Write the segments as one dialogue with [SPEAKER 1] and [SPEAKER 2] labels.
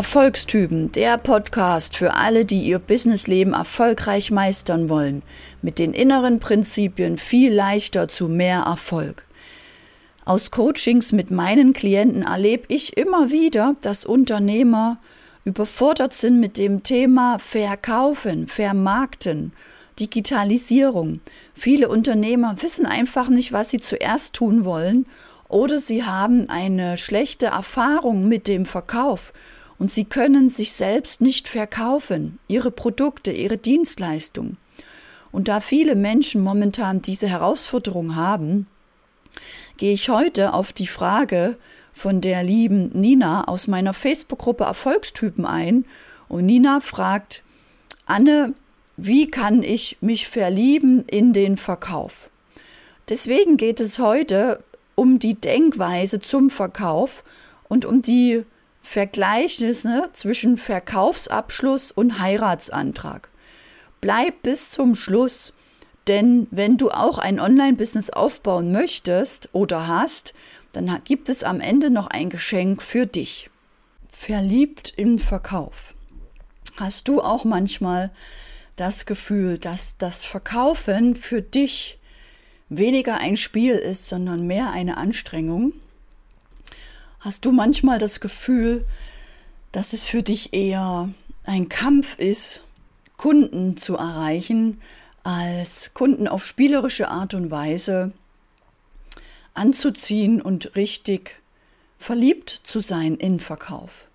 [SPEAKER 1] Erfolgstypen, der Podcast für alle, die ihr Businessleben erfolgreich meistern wollen, mit den inneren Prinzipien viel leichter zu mehr Erfolg. Aus Coachings mit meinen Klienten erlebe ich immer wieder, dass Unternehmer überfordert sind mit dem Thema Verkaufen, Vermarkten, Digitalisierung. Viele Unternehmer wissen einfach nicht, was sie zuerst tun wollen oder sie haben eine schlechte Erfahrung mit dem Verkauf und sie können sich selbst nicht verkaufen, ihre Produkte, ihre Dienstleistungen. Und da viele Menschen momentan diese Herausforderung haben, gehe ich heute auf die Frage von der lieben Nina aus meiner Facebook-Gruppe Erfolgstypen ein. Und Nina fragt, Anne, wie kann ich mich verlieben in den Verkauf? Deswegen geht es heute um die Denkweise zum Verkauf und um die Vergleichnisse zwischen Verkaufsabschluss und Heiratsantrag. Bleib bis zum Schluss, denn wenn du auch ein Online-Business aufbauen möchtest oder hast, dann gibt es am Ende noch ein Geschenk für dich. Verliebt im Verkauf. Hast du auch manchmal das Gefühl, dass das Verkaufen für dich weniger ein Spiel ist, sondern mehr eine Anstrengung? Hast du manchmal das Gefühl, dass es für dich eher ein Kampf ist, Kunden zu erreichen, als Kunden auf spielerische Art und Weise anzuziehen und richtig verliebt zu sein in Verkauf?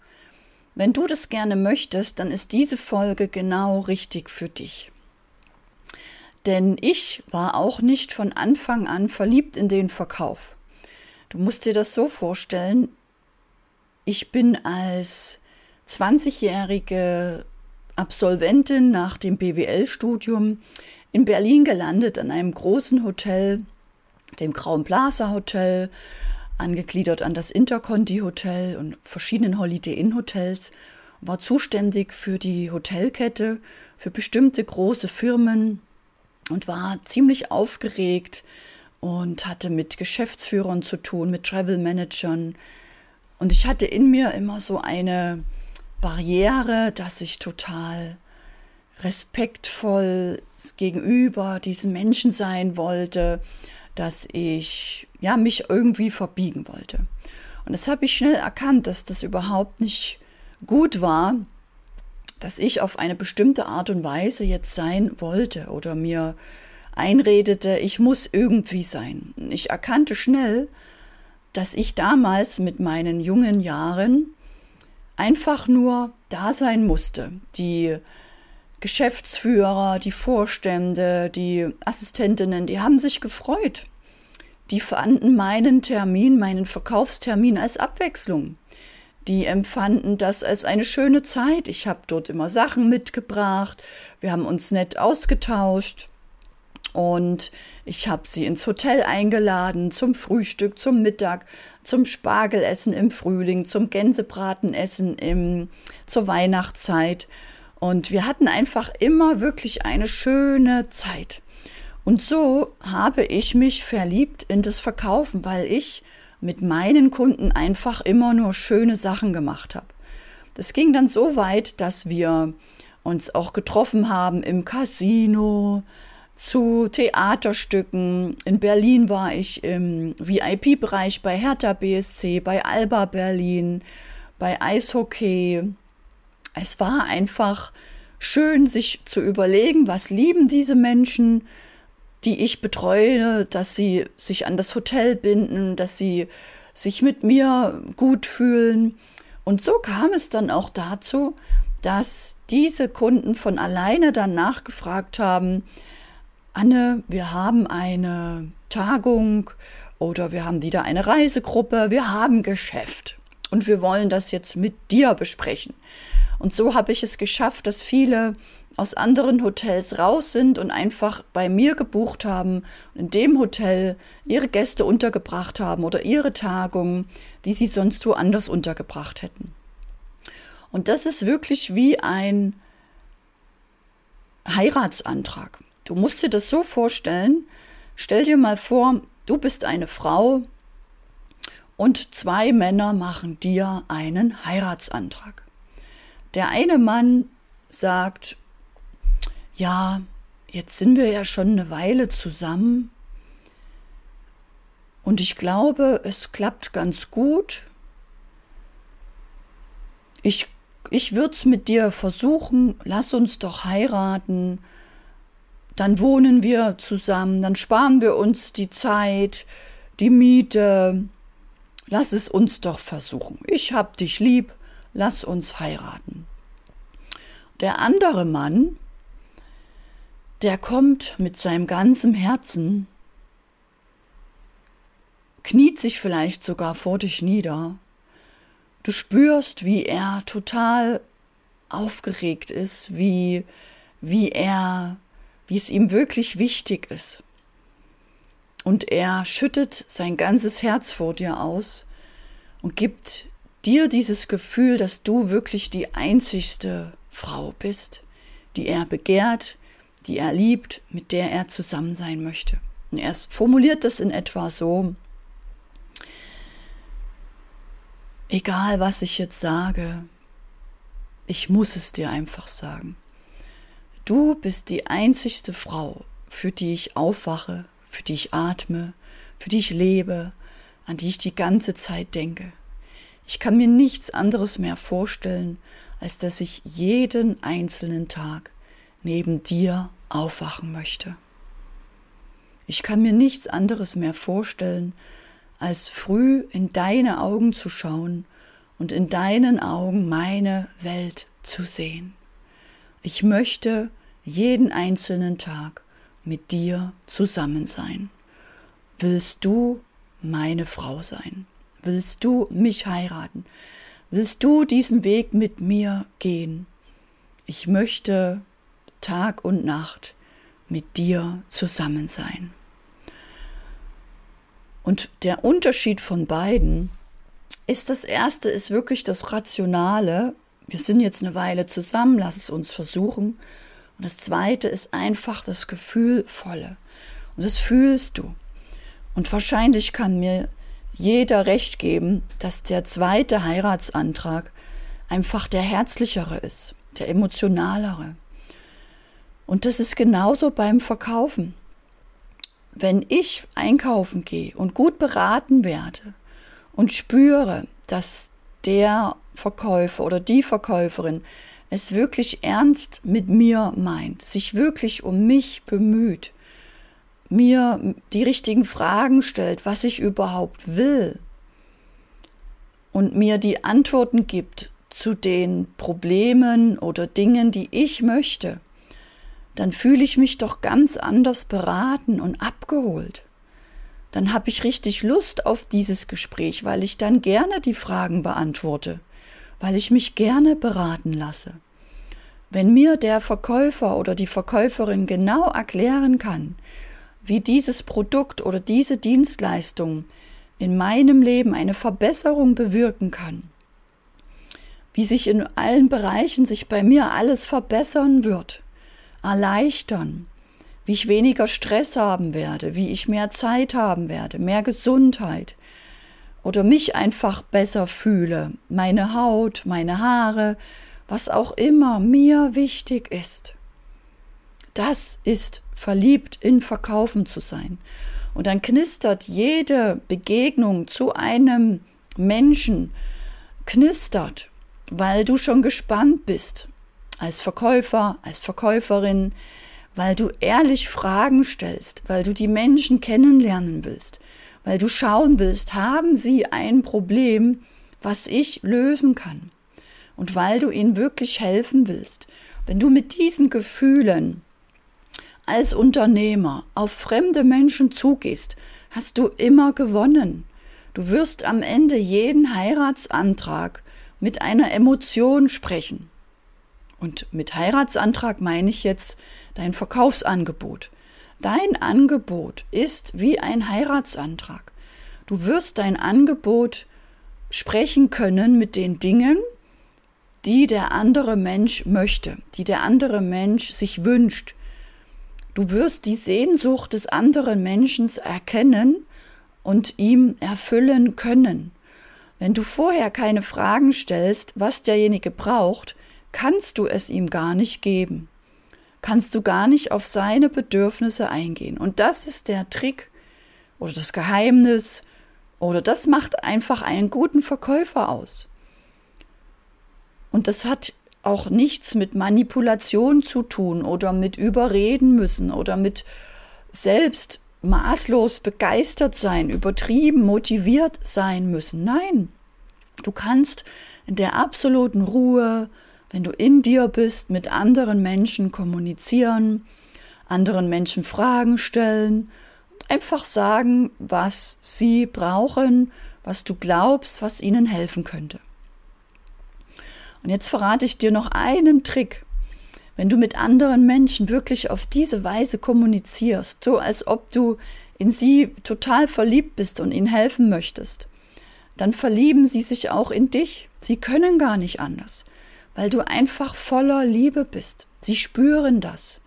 [SPEAKER 1] Wenn du das gerne möchtest, dann ist diese Folge genau richtig für dich. Denn ich war auch nicht von Anfang an verliebt in den Verkauf. Du musst dir das so vorstellen, ich bin als 20-jährige Absolventin nach dem BWL-Studium in Berlin gelandet, an einem großen Hotel, dem Grauen Plaza Hotel, angegliedert an das Interconti Hotel und verschiedenen Holiday Inn Hotels, war zuständig für die Hotelkette, für bestimmte große Firmen und war ziemlich aufgeregt, und hatte mit Geschäftsführern zu tun, mit Travel Managern. Und ich hatte in mir immer so eine Barriere, dass ich total respektvoll gegenüber diesen Menschen sein wollte, dass ich ja mich irgendwie verbiegen wollte. Und das habe ich schnell erkannt, dass das überhaupt nicht gut war, dass ich auf eine bestimmte Art und Weise jetzt sein wollte oder mir einredete, ich muss irgendwie sein. Ich erkannte schnell, dass ich damals mit meinen jungen Jahren einfach nur da sein musste. Die Geschäftsführer, die Vorstände, die Assistentinnen, die haben sich gefreut. Die fanden meinen Termin, meinen Verkaufstermin als Abwechslung. Die empfanden das als eine schöne Zeit. Ich habe dort immer Sachen mitgebracht. Wir haben uns nett ausgetauscht. Und ich habe sie ins Hotel eingeladen zum Frühstück, zum Mittag, zum Spargelessen im Frühling, zum Gänsebratenessen im, zur Weihnachtszeit. Und wir hatten einfach immer wirklich eine schöne Zeit. Und so habe ich mich verliebt in das Verkaufen, weil ich mit meinen Kunden einfach immer nur schöne Sachen gemacht habe. Das ging dann so weit, dass wir uns auch getroffen haben im Casino, zu Theaterstücken. In Berlin war ich im VIP-Bereich bei Hertha BSC, bei Alba Berlin, bei Eishockey. Es war einfach schön, sich zu überlegen, was lieben diese Menschen, die ich betreue, dass sie sich an das Hotel binden, dass sie sich mit mir gut fühlen. Und so kam es dann auch dazu, dass diese Kunden von alleine dann nachgefragt haben, Anne, wir haben eine Tagung oder wir haben wieder eine Reisegruppe, wir haben Geschäft und wir wollen das jetzt mit dir besprechen. Und so habe ich es geschafft, dass viele aus anderen Hotels raus sind und einfach bei mir gebucht haben und in dem Hotel ihre Gäste untergebracht haben oder ihre Tagung, die sie sonst woanders untergebracht hätten. Und das ist wirklich wie ein Heiratsantrag. Du musst dir das so vorstellen, stell dir mal vor, du bist eine Frau und zwei Männer machen dir einen Heiratsantrag. Der eine Mann sagt, ja, jetzt sind wir ja schon eine Weile zusammen und ich glaube, es klappt ganz gut. Ich, ich würde es mit dir versuchen, lass uns doch heiraten, dann wohnen wir zusammen, dann sparen wir uns die Zeit, die Miete, lass es uns doch versuchen. Ich hab dich lieb, lass uns heiraten. Der andere Mann, der kommt mit seinem ganzen Herzen, kniet sich vielleicht sogar vor dich nieder. Du spürst, wie er total aufgeregt ist, wie, wie er, wie es ihm wirklich wichtig ist. Und er schüttet sein ganzes Herz vor dir aus und gibt dir dieses Gefühl, dass du wirklich die einzigste Frau bist, die er begehrt, die er liebt, mit der er zusammen sein möchte. Und er formuliert das in etwa so, egal was ich jetzt sage, ich muss es dir einfach sagen. Du bist die einzigste Frau, für die ich aufwache, für die ich atme, für die ich lebe, an die ich die ganze Zeit denke. Ich kann mir nichts anderes mehr vorstellen, als dass ich jeden einzelnen Tag neben dir aufwachen möchte. Ich kann mir nichts anderes mehr vorstellen, als früh in deine Augen zu schauen und in deinen Augen meine Welt zu sehen. Ich möchte jeden einzelnen Tag mit dir zusammen sein? Willst du meine Frau sein? Willst du mich heiraten? Willst du diesen Weg mit mir gehen? Ich möchte Tag und Nacht mit dir zusammen sein. Und der Unterschied von beiden ist, das erste ist wirklich das Rationale. Wir sind jetzt eine Weile zusammen, lass es uns versuchen. Und das zweite ist einfach das Gefühlvolle. Und das fühlst du. Und wahrscheinlich kann mir jeder recht geben, dass der zweite Heiratsantrag einfach der herzlichere ist, der emotionalere. Und das ist genauso beim Verkaufen. Wenn ich einkaufen gehe und gut beraten werde und spüre, dass der Verkäufer oder die Verkäuferin es wirklich ernst mit mir meint, sich wirklich um mich bemüht, mir die richtigen Fragen stellt, was ich überhaupt will und mir die Antworten gibt zu den Problemen oder Dingen, die ich möchte, dann fühle ich mich doch ganz anders beraten und abgeholt. Dann habe ich richtig Lust auf dieses Gespräch, weil ich dann gerne die Fragen beantworte weil ich mich gerne beraten lasse. Wenn mir der Verkäufer oder die Verkäuferin genau erklären kann, wie dieses Produkt oder diese Dienstleistung in meinem Leben eine Verbesserung bewirken kann, wie sich in allen Bereichen sich bei mir alles verbessern wird, erleichtern, wie ich weniger Stress haben werde, wie ich mehr Zeit haben werde, mehr Gesundheit, oder mich einfach besser fühle, meine Haut, meine Haare, was auch immer mir wichtig ist. Das ist verliebt in Verkaufen zu sein. Und dann knistert jede Begegnung zu einem Menschen, knistert, weil du schon gespannt bist, als Verkäufer, als Verkäuferin, weil du ehrlich Fragen stellst, weil du die Menschen kennenlernen willst, weil du schauen willst, haben sie ein Problem, was ich lösen kann. Und weil du ihnen wirklich helfen willst. Wenn du mit diesen Gefühlen als Unternehmer auf fremde Menschen zugehst, hast du immer gewonnen. Du wirst am Ende jeden Heiratsantrag mit einer Emotion sprechen. Und mit Heiratsantrag meine ich jetzt dein Verkaufsangebot. Dein Angebot ist wie ein Heiratsantrag. Du wirst dein Angebot sprechen können mit den Dingen, die der andere Mensch möchte, die der andere Mensch sich wünscht. Du wirst die Sehnsucht des anderen Menschen erkennen und ihm erfüllen können. Wenn du vorher keine Fragen stellst, was derjenige braucht, kannst du es ihm gar nicht geben. Kannst du gar nicht auf seine Bedürfnisse eingehen. Und das ist der Trick oder das Geheimnis oder das macht einfach einen guten Verkäufer aus. Und das hat auch nichts mit Manipulation zu tun oder mit Überreden müssen oder mit selbst maßlos begeistert sein, übertrieben motiviert sein müssen. Nein, du kannst in der absoluten Ruhe, wenn du in dir bist, mit anderen Menschen kommunizieren, anderen Menschen Fragen stellen und einfach sagen, was sie brauchen, was du glaubst, was ihnen helfen könnte. Und jetzt verrate ich dir noch einen Trick. Wenn du mit anderen Menschen wirklich auf diese Weise kommunizierst, so als ob du in sie total verliebt bist und ihnen helfen möchtest, dann verlieben sie sich auch in dich. Sie können gar nicht anders, weil du einfach voller Liebe bist. Sie spüren das.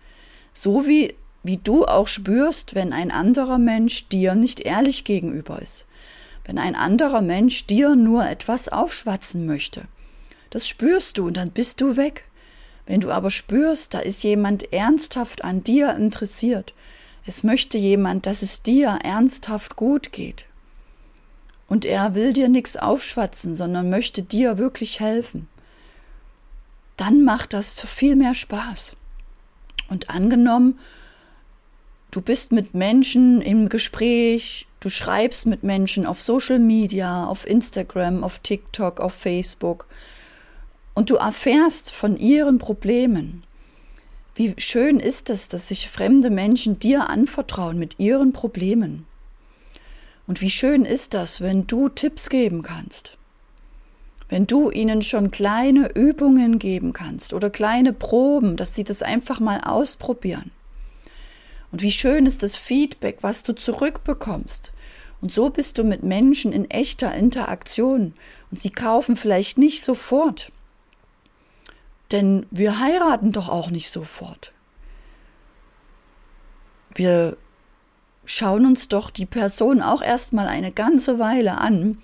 [SPEAKER 1] So wie, wie du auch spürst, wenn ein anderer Mensch dir nicht ehrlich gegenüber ist. Wenn ein anderer Mensch dir nur etwas aufschwatzen möchte. Das spürst du und dann bist du weg. Wenn du aber spürst, da ist jemand ernsthaft an dir interessiert, es möchte jemand, dass es dir ernsthaft gut geht. Und er will dir nichts aufschwatzen, sondern möchte dir wirklich helfen. Dann macht das viel mehr Spaß. Und angenommen, du bist mit Menschen im Gespräch, du schreibst mit Menschen auf Social Media, auf Instagram, auf TikTok, auf Facebook, und du erfährst von ihren Problemen. Wie schön ist es, dass sich fremde Menschen dir anvertrauen mit ihren Problemen. Und wie schön ist das, wenn du Tipps geben kannst. Wenn du ihnen schon kleine Übungen geben kannst oder kleine Proben, dass sie das einfach mal ausprobieren. Und wie schön ist das Feedback, was du zurückbekommst. Und so bist du mit Menschen in echter Interaktion. Und sie kaufen vielleicht nicht sofort, denn wir heiraten doch auch nicht sofort. Wir schauen uns doch die Person auch erstmal eine ganze Weile an,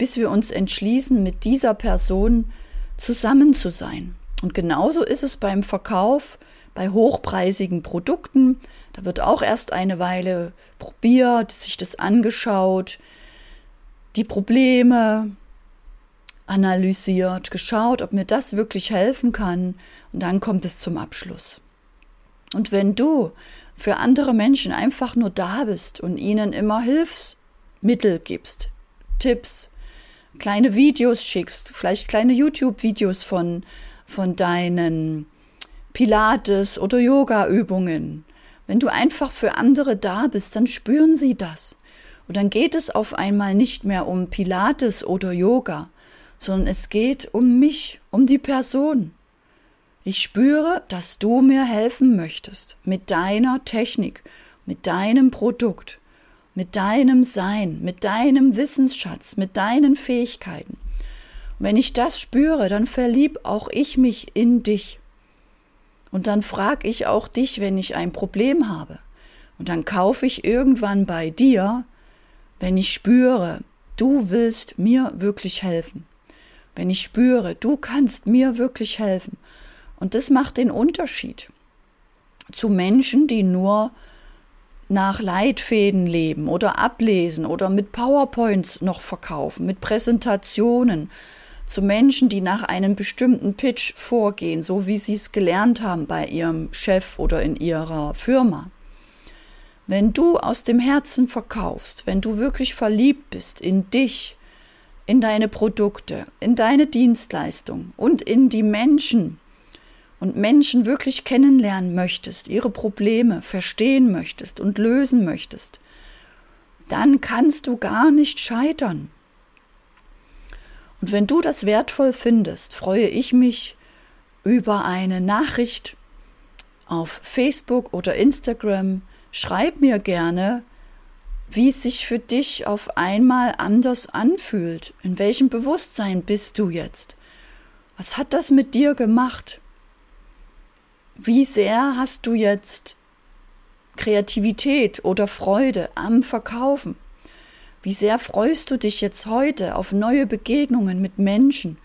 [SPEAKER 1] bis wir uns entschließen, mit dieser Person zusammen zu sein. Und genauso ist es beim Verkauf bei hochpreisigen Produkten. Da wird auch erst eine Weile probiert, sich das angeschaut, die Probleme, analysiert, geschaut, ob mir das wirklich helfen kann und dann kommt es zum Abschluss. Und wenn du für andere Menschen einfach nur da bist und ihnen immer Hilfsmittel gibst, Tipps, kleine Videos schickst, vielleicht kleine YouTube-Videos von, von deinen Pilates- oder Yoga-Übungen, wenn du einfach für andere da bist, dann spüren sie das. Und dann geht es auf einmal nicht mehr um Pilates oder Yoga, sondern es geht um mich, um die Person. Ich spüre, dass du mir helfen möchtest mit deiner Technik, mit deinem Produkt, mit deinem Sein, mit deinem Wissensschatz, mit deinen Fähigkeiten. Und wenn ich das spüre, dann verlieb auch ich mich in dich. Und dann frage ich auch dich, wenn ich ein Problem habe. Und dann kaufe ich irgendwann bei dir, wenn ich spüre, du willst mir wirklich helfen wenn ich spüre, du kannst mir wirklich helfen. Und das macht den Unterschied zu Menschen, die nur nach Leitfäden leben oder ablesen oder mit PowerPoints noch verkaufen, mit Präsentationen, zu Menschen, die nach einem bestimmten Pitch vorgehen, so wie sie es gelernt haben bei ihrem Chef oder in ihrer Firma. Wenn du aus dem Herzen verkaufst, wenn du wirklich verliebt bist in dich, in deine Produkte, in deine Dienstleistung und in die Menschen und Menschen wirklich kennenlernen möchtest, ihre Probleme verstehen möchtest und lösen möchtest, dann kannst du gar nicht scheitern. Und wenn du das wertvoll findest, freue ich mich über eine Nachricht auf Facebook oder Instagram. Schreib mir gerne, wie es sich für dich auf einmal anders anfühlt. In welchem Bewusstsein bist du jetzt? Was hat das mit dir gemacht? Wie sehr hast du jetzt Kreativität oder Freude am Verkaufen? Wie sehr freust du dich jetzt heute auf neue Begegnungen mit Menschen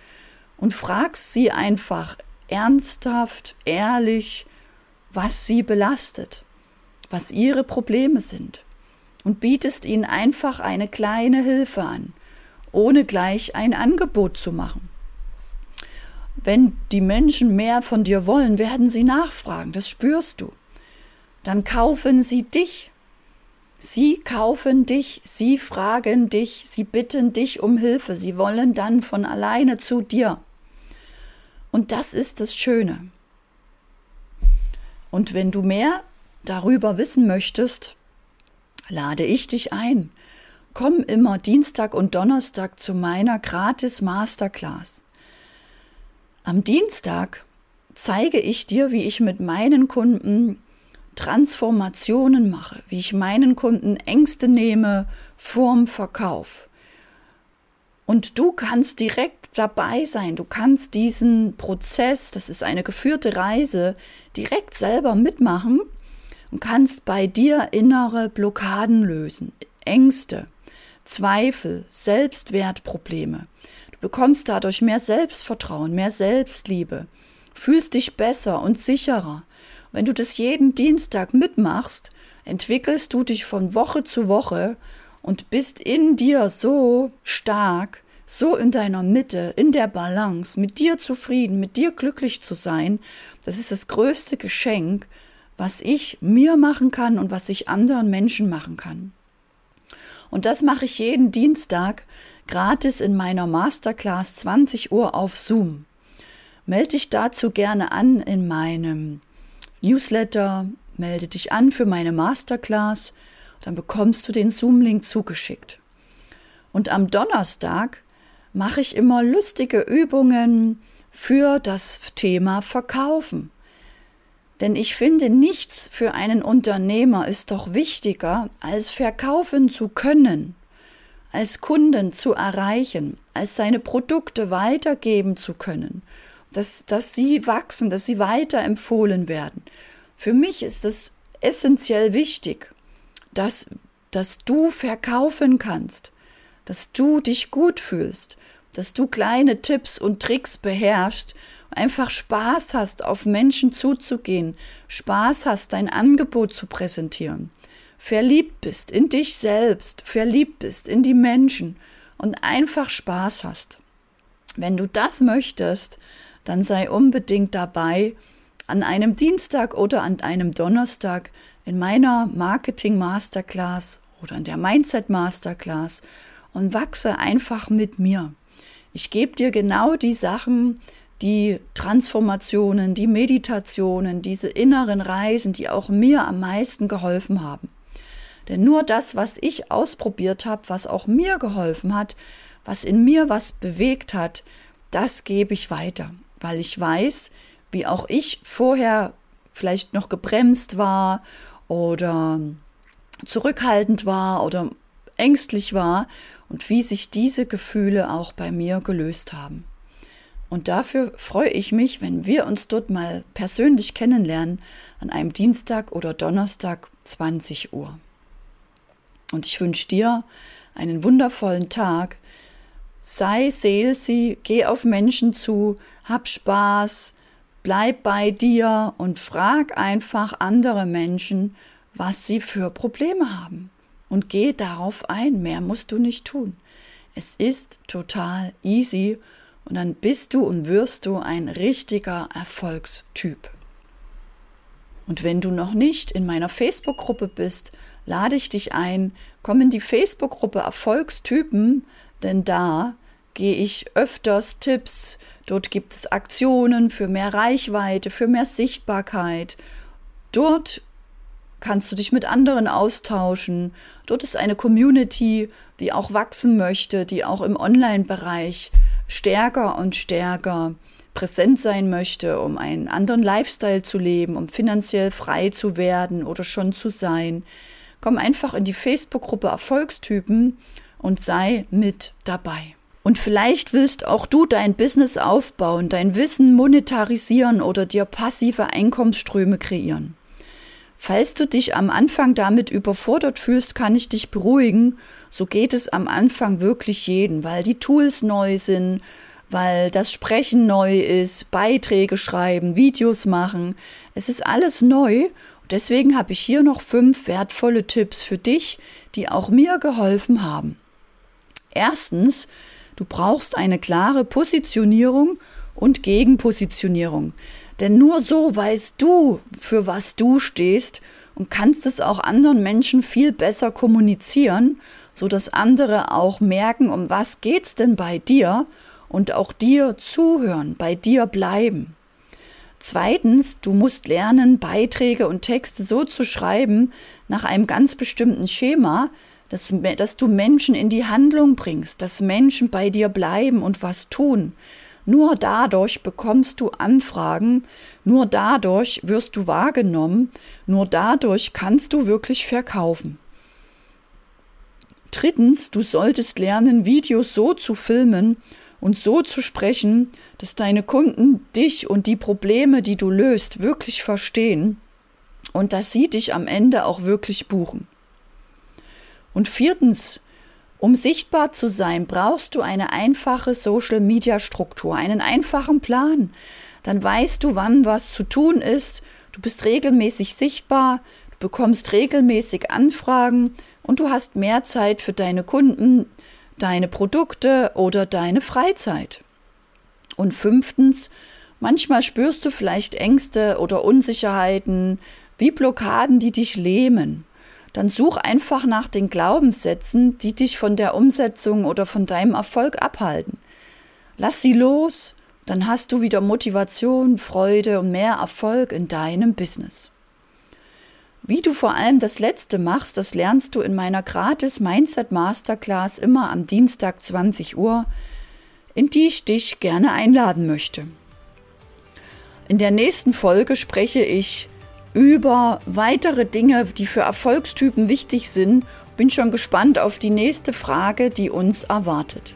[SPEAKER 1] und fragst sie einfach ernsthaft, ehrlich, was sie belastet, was ihre Probleme sind und bietest ihnen einfach eine kleine Hilfe an, ohne gleich ein Angebot zu machen. Wenn die Menschen mehr von dir wollen, werden sie nachfragen, das spürst du. Dann kaufen sie dich. Sie kaufen dich, sie fragen dich, sie bitten dich um Hilfe, sie wollen dann von alleine zu dir. Und das ist das Schöne. Und wenn du mehr darüber wissen möchtest, lade ich dich ein. Komm immer Dienstag und Donnerstag zu meiner gratis Masterclass. Am Dienstag zeige ich dir, wie ich mit meinen Kunden Transformationen mache, wie ich meinen Kunden Ängste nehme vorm Verkauf. Und du kannst direkt dabei sein, du kannst diesen Prozess, das ist eine geführte Reise, direkt selber mitmachen und kannst bei dir innere Blockaden lösen, Ängste, Zweifel, Selbstwertprobleme. Bekommst dadurch mehr Selbstvertrauen, mehr Selbstliebe, fühlst dich besser und sicherer. Wenn du das jeden Dienstag mitmachst, entwickelst du dich von Woche zu Woche und bist in dir so stark, so in deiner Mitte, in der Balance, mit dir zufrieden, mit dir glücklich zu sein. Das ist das größte Geschenk, was ich mir machen kann und was ich anderen Menschen machen kann. Und das mache ich jeden Dienstag gratis in meiner Masterclass 20 Uhr auf Zoom. Melde dich dazu gerne an in meinem Newsletter, melde dich an für meine Masterclass, dann bekommst du den Zoom-Link zugeschickt. Und am Donnerstag mache ich immer lustige Übungen für das Thema Verkaufen. Denn ich finde, nichts für einen Unternehmer ist doch wichtiger, als verkaufen zu können, als Kunden zu erreichen, als seine Produkte weitergeben zu können, dass, dass sie wachsen, dass sie weiterempfohlen werden. Für mich ist es essentiell wichtig, dass, dass du verkaufen kannst, dass du dich gut fühlst, dass du kleine Tipps und Tricks beherrschst, einfach Spaß hast, auf Menschen zuzugehen, Spaß hast, dein Angebot zu präsentieren, verliebt bist in dich selbst, verliebt bist in die Menschen und einfach Spaß hast. Wenn du das möchtest, dann sei unbedingt dabei an einem Dienstag oder an einem Donnerstag in meiner Marketing Masterclass oder in der Mindset Masterclass und wachse einfach mit mir. Ich gebe dir genau die Sachen, die Transformationen, die Meditationen, diese inneren Reisen, die auch mir am meisten geholfen haben. Denn nur das, was ich ausprobiert habe, was auch mir geholfen hat, was in mir was bewegt hat, das gebe ich weiter, weil ich weiß, wie auch ich vorher vielleicht noch gebremst war oder zurückhaltend war oder ängstlich war und wie sich diese Gefühle auch bei mir gelöst haben. Und dafür freue ich mich, wenn wir uns dort mal persönlich kennenlernen an einem Dienstag oder Donnerstag 20 Uhr. Und ich wünsche dir einen wundervollen Tag. Sei Seelsi, geh auf Menschen zu, hab Spaß, bleib bei dir und frag einfach andere Menschen, was sie für Probleme haben. Und geh darauf ein, mehr musst du nicht tun. Es ist total easy und dann bist du und wirst du ein richtiger Erfolgstyp. Und wenn du noch nicht in meiner Facebook-Gruppe bist, lade ich dich ein, komm in die Facebook-Gruppe Erfolgstypen, denn da gehe ich öfters Tipps, dort gibt es Aktionen für mehr Reichweite, für mehr Sichtbarkeit. Dort kannst du dich mit anderen austauschen. Dort ist eine Community, die auch wachsen möchte, die auch im Online-Bereich stärker und stärker präsent sein möchte, um einen anderen Lifestyle zu leben, um finanziell frei zu werden oder schon zu sein, komm einfach in die Facebook-Gruppe Erfolgstypen und sei mit dabei. Und vielleicht willst auch du dein Business aufbauen, dein Wissen monetarisieren oder dir passive Einkommensströme kreieren. Falls du dich am Anfang damit überfordert fühlst, kann ich dich beruhigen. So geht es am Anfang wirklich jeden, weil die Tools neu sind, weil das Sprechen neu ist, Beiträge schreiben, Videos machen. Es ist alles neu. Deswegen habe ich hier noch fünf wertvolle Tipps für dich, die auch mir geholfen haben. Erstens, du brauchst eine klare Positionierung und Gegenpositionierung. Denn nur so weißt du, für was du stehst und kannst es auch anderen Menschen viel besser kommunizieren, so dass andere auch merken, um was geht's denn bei dir und auch dir zuhören, bei dir bleiben. Zweitens, du musst lernen, Beiträge und Texte so zu schreiben, nach einem ganz bestimmten Schema, dass, dass du Menschen in die Handlung bringst, dass Menschen bei dir bleiben und was tun. Nur dadurch bekommst du Anfragen, nur dadurch wirst du wahrgenommen, nur dadurch kannst du wirklich verkaufen. Drittens, du solltest lernen, Videos so zu filmen und so zu sprechen, dass deine Kunden dich und die Probleme, die du löst, wirklich verstehen und dass sie dich am Ende auch wirklich buchen. Und viertens, um sichtbar zu sein, brauchst du eine einfache Social-Media-Struktur, einen einfachen Plan. Dann weißt du, wann was zu tun ist, du bist regelmäßig sichtbar, du bekommst regelmäßig Anfragen und du hast mehr Zeit für deine Kunden, deine Produkte oder deine Freizeit. Und fünftens, manchmal spürst du vielleicht Ängste oder Unsicherheiten, wie Blockaden, die dich lähmen dann such einfach nach den Glaubenssätzen, die dich von der Umsetzung oder von deinem Erfolg abhalten. Lass sie los, dann hast du wieder Motivation, Freude und mehr Erfolg in deinem Business. Wie du vor allem das Letzte machst, das lernst du in meiner gratis Mindset Masterclass immer am Dienstag 20 Uhr, in die ich dich gerne einladen möchte. In der nächsten Folge spreche ich über weitere Dinge, die für Erfolgstypen wichtig sind. Bin schon gespannt auf die nächste Frage, die uns erwartet.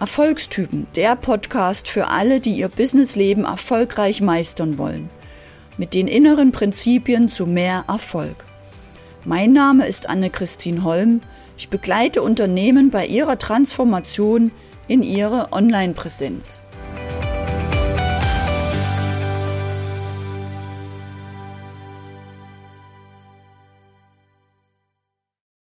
[SPEAKER 1] Erfolgstypen, der Podcast für alle, die ihr Businessleben erfolgreich meistern wollen. Mit den inneren Prinzipien zu mehr Erfolg. Mein Name ist Anne-Christine Holm. Ich begleite Unternehmen bei ihrer Transformation in ihre Online-Präsenz.